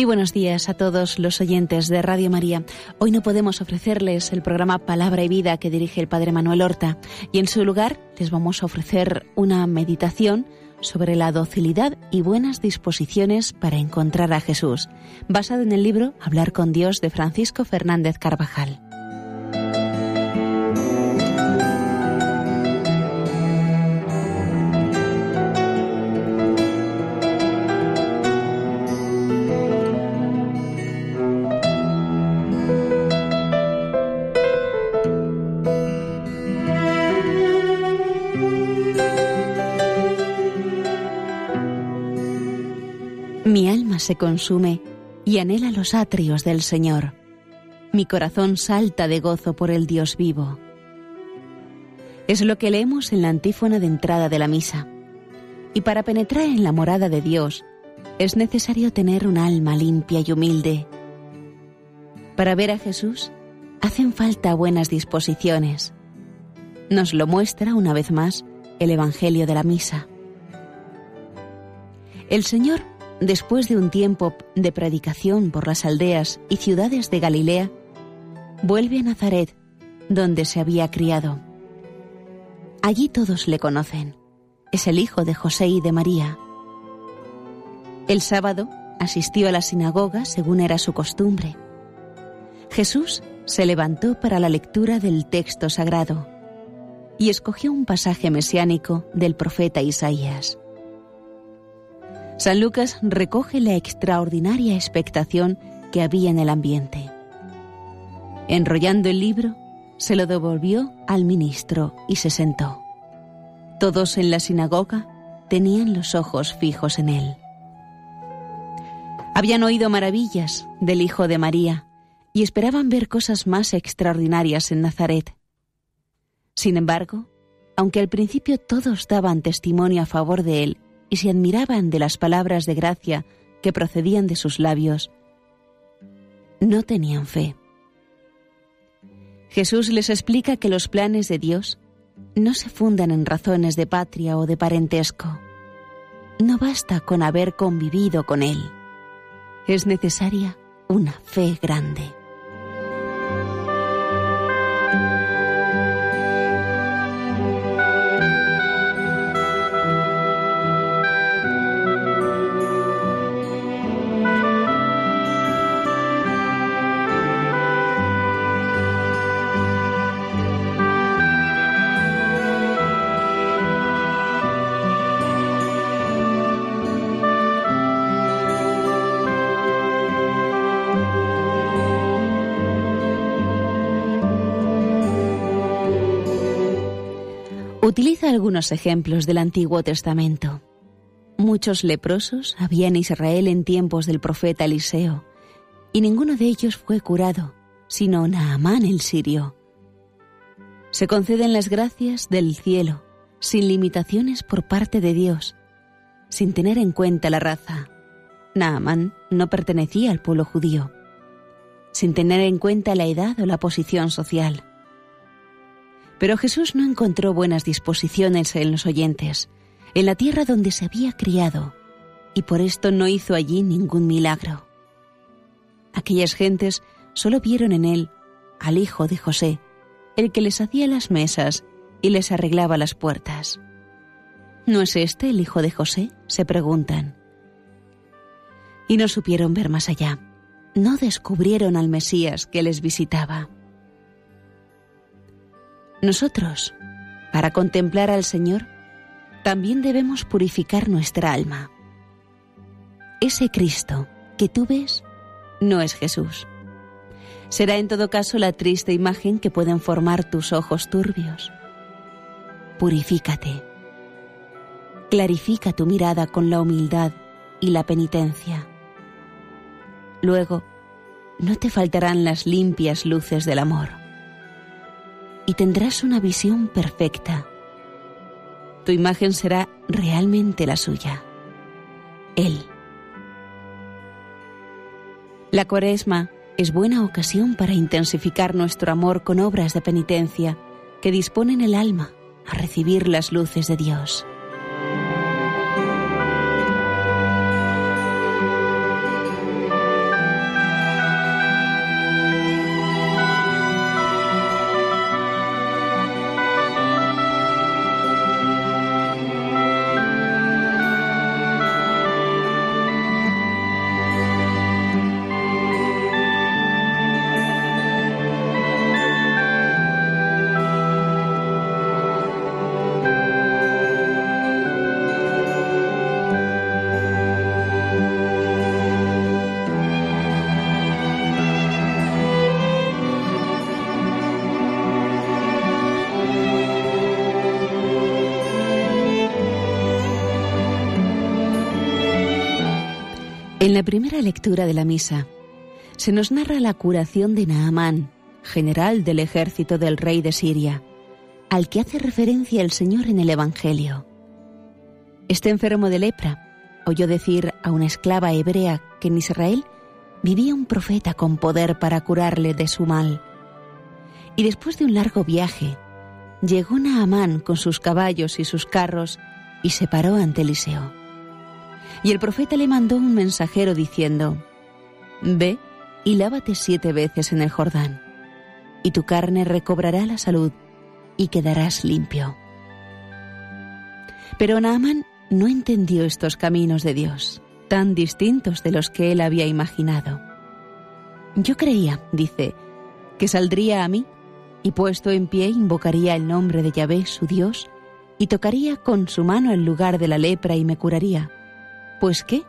Muy buenos días a todos los oyentes de Radio María. Hoy no podemos ofrecerles el programa Palabra y Vida que dirige el Padre Manuel Horta y en su lugar les vamos a ofrecer una meditación sobre la docilidad y buenas disposiciones para encontrar a Jesús, basado en el libro Hablar con Dios de Francisco Fernández Carvajal. Se consume y anhela los atrios del Señor. Mi corazón salta de gozo por el Dios vivo. Es lo que leemos en la antífona de entrada de la misa. Y para penetrar en la morada de Dios es necesario tener un alma limpia y humilde. Para ver a Jesús hacen falta buenas disposiciones. Nos lo muestra una vez más el Evangelio de la Misa. El Señor después de un tiempo de predicación por las aldeas y ciudades de Galilea, vuelve a Nazaret, donde se había criado. Allí todos le conocen. Es el hijo de José y de María. El sábado asistió a la sinagoga según era su costumbre. Jesús se levantó para la lectura del texto sagrado y escogió un pasaje mesiánico del profeta Isaías. San Lucas recoge la extraordinaria expectación que había en el ambiente. Enrollando el libro, se lo devolvió al ministro y se sentó. Todos en la sinagoga tenían los ojos fijos en él. Habían oído maravillas del Hijo de María y esperaban ver cosas más extraordinarias en Nazaret. Sin embargo, aunque al principio todos daban testimonio a favor de él y se admiraban de las palabras de gracia que procedían de sus labios, no tenían fe. Jesús les explica que los planes de Dios no se fundan en razones de patria o de parentesco. No basta con haber convivido con Él. Es necesaria una fe grande. Utiliza algunos ejemplos del Antiguo Testamento. Muchos leprosos había en Israel en tiempos del profeta Eliseo, y ninguno de ellos fue curado, sino Naamán el sirio. Se conceden las gracias del cielo, sin limitaciones por parte de Dios, sin tener en cuenta la raza. Naamán no pertenecía al pueblo judío, sin tener en cuenta la edad o la posición social. Pero Jesús no encontró buenas disposiciones en los oyentes, en la tierra donde se había criado, y por esto no hizo allí ningún milagro. Aquellas gentes solo vieron en él al hijo de José, el que les hacía las mesas y les arreglaba las puertas. ¿No es este el hijo de José? se preguntan. Y no supieron ver más allá. No descubrieron al Mesías que les visitaba. Nosotros, para contemplar al Señor, también debemos purificar nuestra alma. Ese Cristo que tú ves no es Jesús. Será en todo caso la triste imagen que pueden formar tus ojos turbios. Purifícate. Clarifica tu mirada con la humildad y la penitencia. Luego, no te faltarán las limpias luces del amor y tendrás una visión perfecta. Tu imagen será realmente la suya. Él. La cuaresma es buena ocasión para intensificar nuestro amor con obras de penitencia que disponen el alma a recibir las luces de Dios. La primera lectura de la misa se nos narra la curación de Naamán, general del ejército del rey de Siria, al que hace referencia el Señor en el Evangelio. Este enfermo de lepra oyó decir a una esclava hebrea que en Israel vivía un profeta con poder para curarle de su mal. Y después de un largo viaje, llegó Naamán con sus caballos y sus carros y se paró ante Eliseo. Y el profeta le mandó un mensajero diciendo, Ve y lávate siete veces en el Jordán, y tu carne recobrará la salud y quedarás limpio. Pero Naaman no entendió estos caminos de Dios, tan distintos de los que él había imaginado. Yo creía, dice, que saldría a mí y puesto en pie invocaría el nombre de Yahvé, su Dios, y tocaría con su mano el lugar de la lepra y me curaría. Pues qué,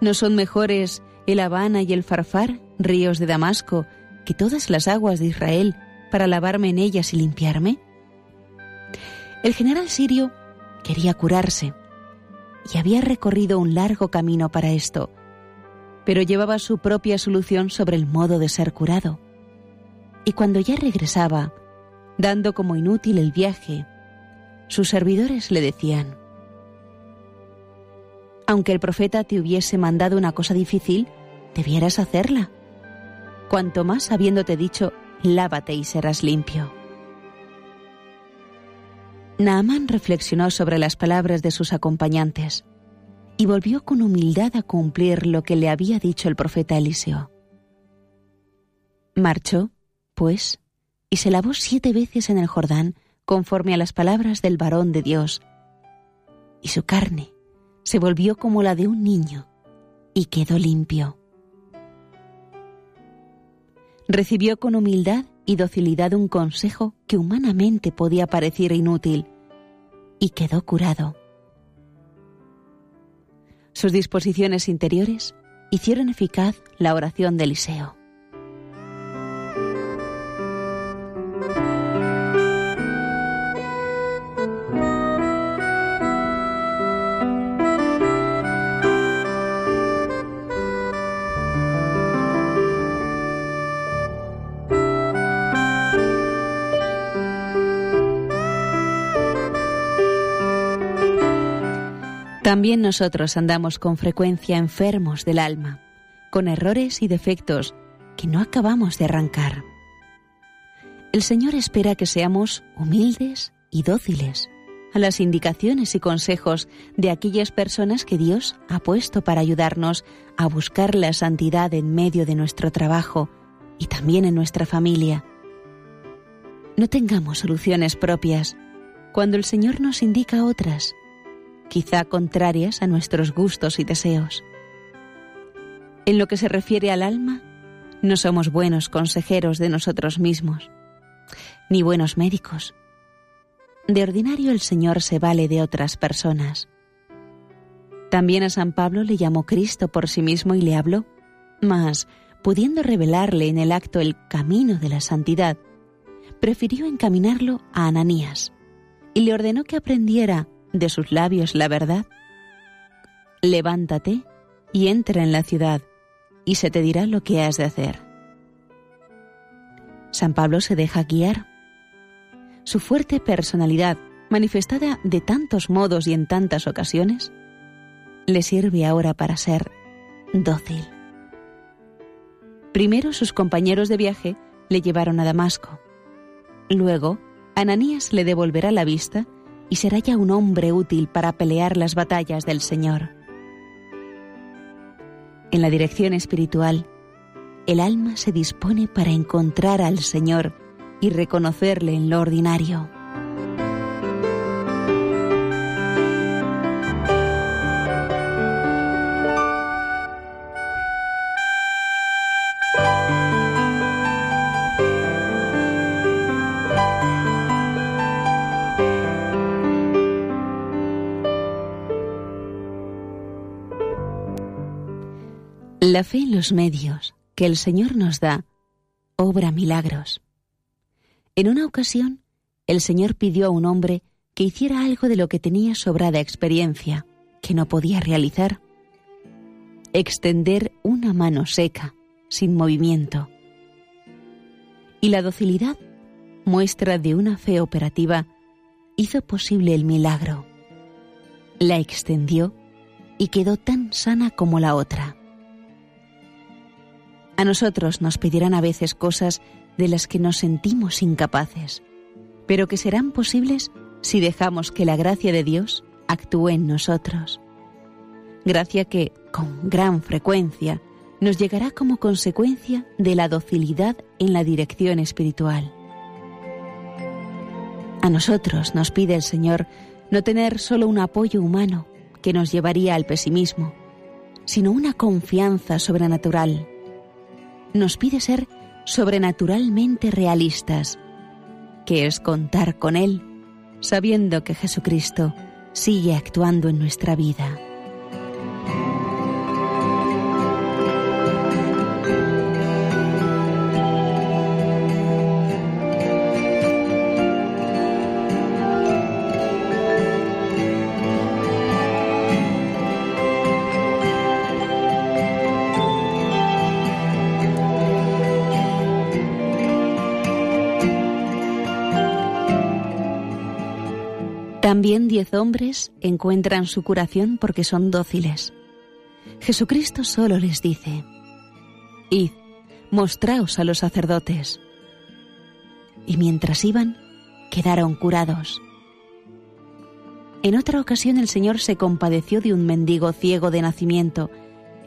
¿no son mejores el Habana y el Farfar, ríos de Damasco, que todas las aguas de Israel para lavarme en ellas y limpiarme? El general sirio quería curarse y había recorrido un largo camino para esto, pero llevaba su propia solución sobre el modo de ser curado. Y cuando ya regresaba, dando como inútil el viaje, sus servidores le decían, aunque el profeta te hubiese mandado una cosa difícil, debieras hacerla. Cuanto más habiéndote dicho, lávate y serás limpio. Naamán reflexionó sobre las palabras de sus acompañantes y volvió con humildad a cumplir lo que le había dicho el profeta Eliseo. Marchó, pues, y se lavó siete veces en el Jordán conforme a las palabras del varón de Dios, y su carne se volvió como la de un niño y quedó limpio. Recibió con humildad y docilidad un consejo que humanamente podía parecer inútil y quedó curado. Sus disposiciones interiores hicieron eficaz la oración de Eliseo. También nosotros andamos con frecuencia enfermos del alma, con errores y defectos que no acabamos de arrancar. El Señor espera que seamos humildes y dóciles a las indicaciones y consejos de aquellas personas que Dios ha puesto para ayudarnos a buscar la santidad en medio de nuestro trabajo y también en nuestra familia. No tengamos soluciones propias cuando el Señor nos indica otras quizá contrarias a nuestros gustos y deseos. En lo que se refiere al alma, no somos buenos consejeros de nosotros mismos, ni buenos médicos. De ordinario el Señor se vale de otras personas. También a San Pablo le llamó Cristo por sí mismo y le habló, mas, pudiendo revelarle en el acto el camino de la santidad, prefirió encaminarlo a Ananías y le ordenó que aprendiera de sus labios la verdad? Levántate y entra en la ciudad, y se te dirá lo que has de hacer. San Pablo se deja guiar. Su fuerte personalidad, manifestada de tantos modos y en tantas ocasiones, le sirve ahora para ser dócil. Primero sus compañeros de viaje le llevaron a Damasco. Luego, Ananías le devolverá la vista y será ya un hombre útil para pelear las batallas del Señor. En la dirección espiritual, el alma se dispone para encontrar al Señor y reconocerle en lo ordinario. Fe en los medios que el Señor nos da obra milagros. En una ocasión, el Señor pidió a un hombre que hiciera algo de lo que tenía sobrada experiencia, que no podía realizar. extender una mano seca, sin movimiento. Y la docilidad, muestra de una fe operativa, hizo posible el milagro. La extendió y quedó tan sana como la otra. A nosotros nos pedirán a veces cosas de las que nos sentimos incapaces, pero que serán posibles si dejamos que la gracia de Dios actúe en nosotros. Gracia que, con gran frecuencia, nos llegará como consecuencia de la docilidad en la dirección espiritual. A nosotros nos pide el Señor no tener solo un apoyo humano que nos llevaría al pesimismo, sino una confianza sobrenatural. Nos pide ser sobrenaturalmente realistas, que es contar con Él, sabiendo que Jesucristo sigue actuando en nuestra vida. También diez hombres encuentran su curación porque son dóciles. Jesucristo solo les dice, Id, mostraos a los sacerdotes. Y mientras iban, quedaron curados. En otra ocasión el Señor se compadeció de un mendigo ciego de nacimiento,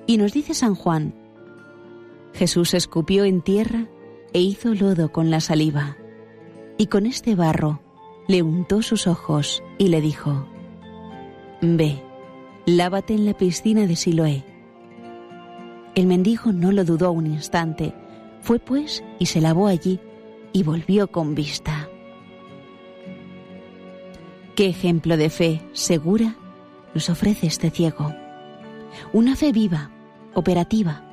y nos dice San Juan, Jesús escupió en tierra e hizo lodo con la saliva, y con este barro le untó sus ojos y le dijo, Ve, lávate en la piscina de Siloé. El mendigo no lo dudó un instante, fue pues y se lavó allí y volvió con vista. ¿Qué ejemplo de fe segura nos ofrece este ciego? Una fe viva, operativa.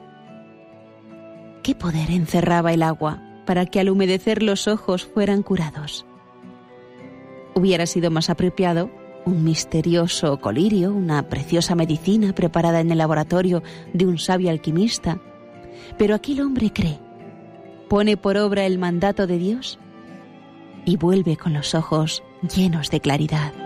¿Qué poder encerraba el agua para que al humedecer los ojos fueran curados? Hubiera sido más apropiado un misterioso colirio, una preciosa medicina preparada en el laboratorio de un sabio alquimista. Pero aquí el hombre cree, pone por obra el mandato de Dios y vuelve con los ojos llenos de claridad.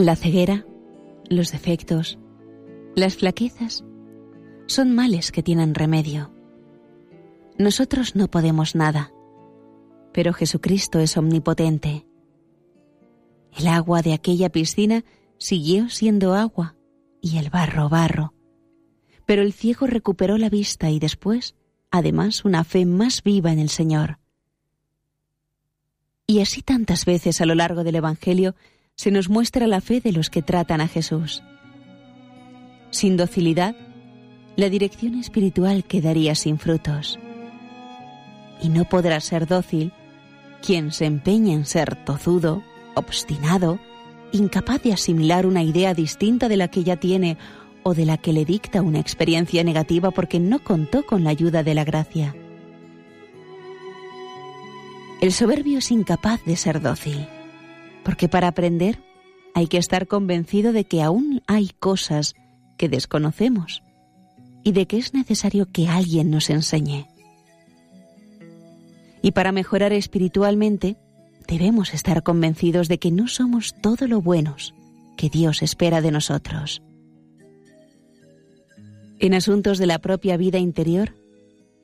La ceguera, los defectos, las flaquezas son males que tienen remedio. Nosotros no podemos nada, pero Jesucristo es omnipotente. El agua de aquella piscina siguió siendo agua y el barro barro, pero el ciego recuperó la vista y después, además, una fe más viva en el Señor. Y así tantas veces a lo largo del Evangelio se nos muestra la fe de los que tratan a Jesús. Sin docilidad, la dirección espiritual quedaría sin frutos. Y no podrá ser dócil quien se empeña en ser tozudo, obstinado, incapaz de asimilar una idea distinta de la que ya tiene o de la que le dicta una experiencia negativa porque no contó con la ayuda de la gracia. El soberbio es incapaz de ser dócil porque para aprender hay que estar convencido de que aún hay cosas que desconocemos y de que es necesario que alguien nos enseñe. Y para mejorar espiritualmente, debemos estar convencidos de que no somos todo lo buenos que Dios espera de nosotros. En asuntos de la propia vida interior,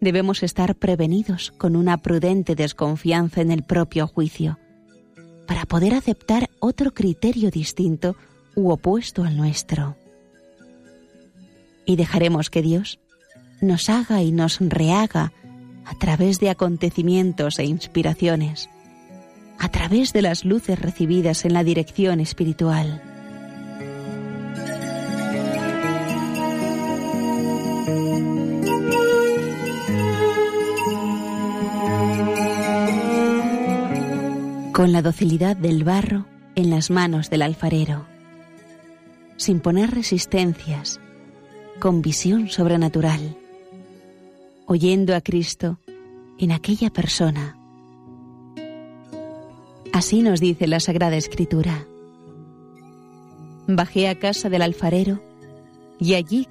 debemos estar prevenidos con una prudente desconfianza en el propio juicio, para poder aceptar otro criterio distinto u opuesto al nuestro. Y dejaremos que Dios nos haga y nos rehaga a través de acontecimientos e inspiraciones, a través de las luces recibidas en la dirección espiritual. Con la docilidad del barro en las manos del alfarero, sin poner resistencias, con visión sobrenatural, oyendo a Cristo en aquella persona. Así nos dice la Sagrada Escritura. Bajé a casa del alfarero y allí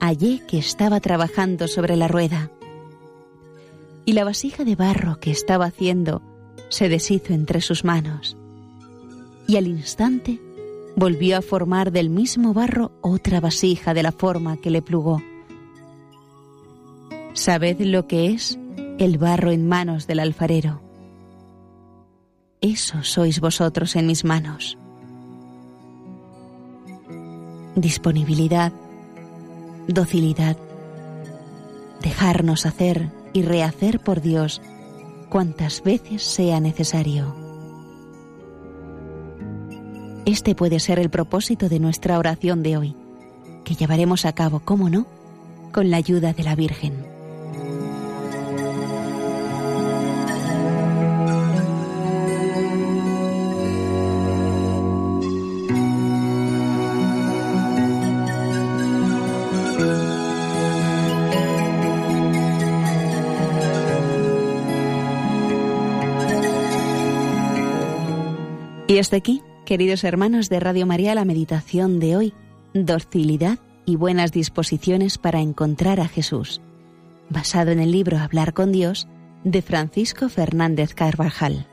hallé que estaba trabajando sobre la rueda. Y la vasija de barro que estaba haciendo se deshizo entre sus manos. Y al instante volvió a formar del mismo barro otra vasija de la forma que le plugó. Sabed lo que es el barro en manos del alfarero. Eso sois vosotros en mis manos. Disponibilidad, docilidad, dejarnos hacer y rehacer por Dios cuantas veces sea necesario. Este puede ser el propósito de nuestra oración de hoy, que llevaremos a cabo, cómo no, con la ayuda de la Virgen. Y hasta aquí, queridos hermanos de Radio María, la meditación de hoy, docilidad y buenas disposiciones para encontrar a Jesús, basado en el libro Hablar con Dios de Francisco Fernández Carvajal.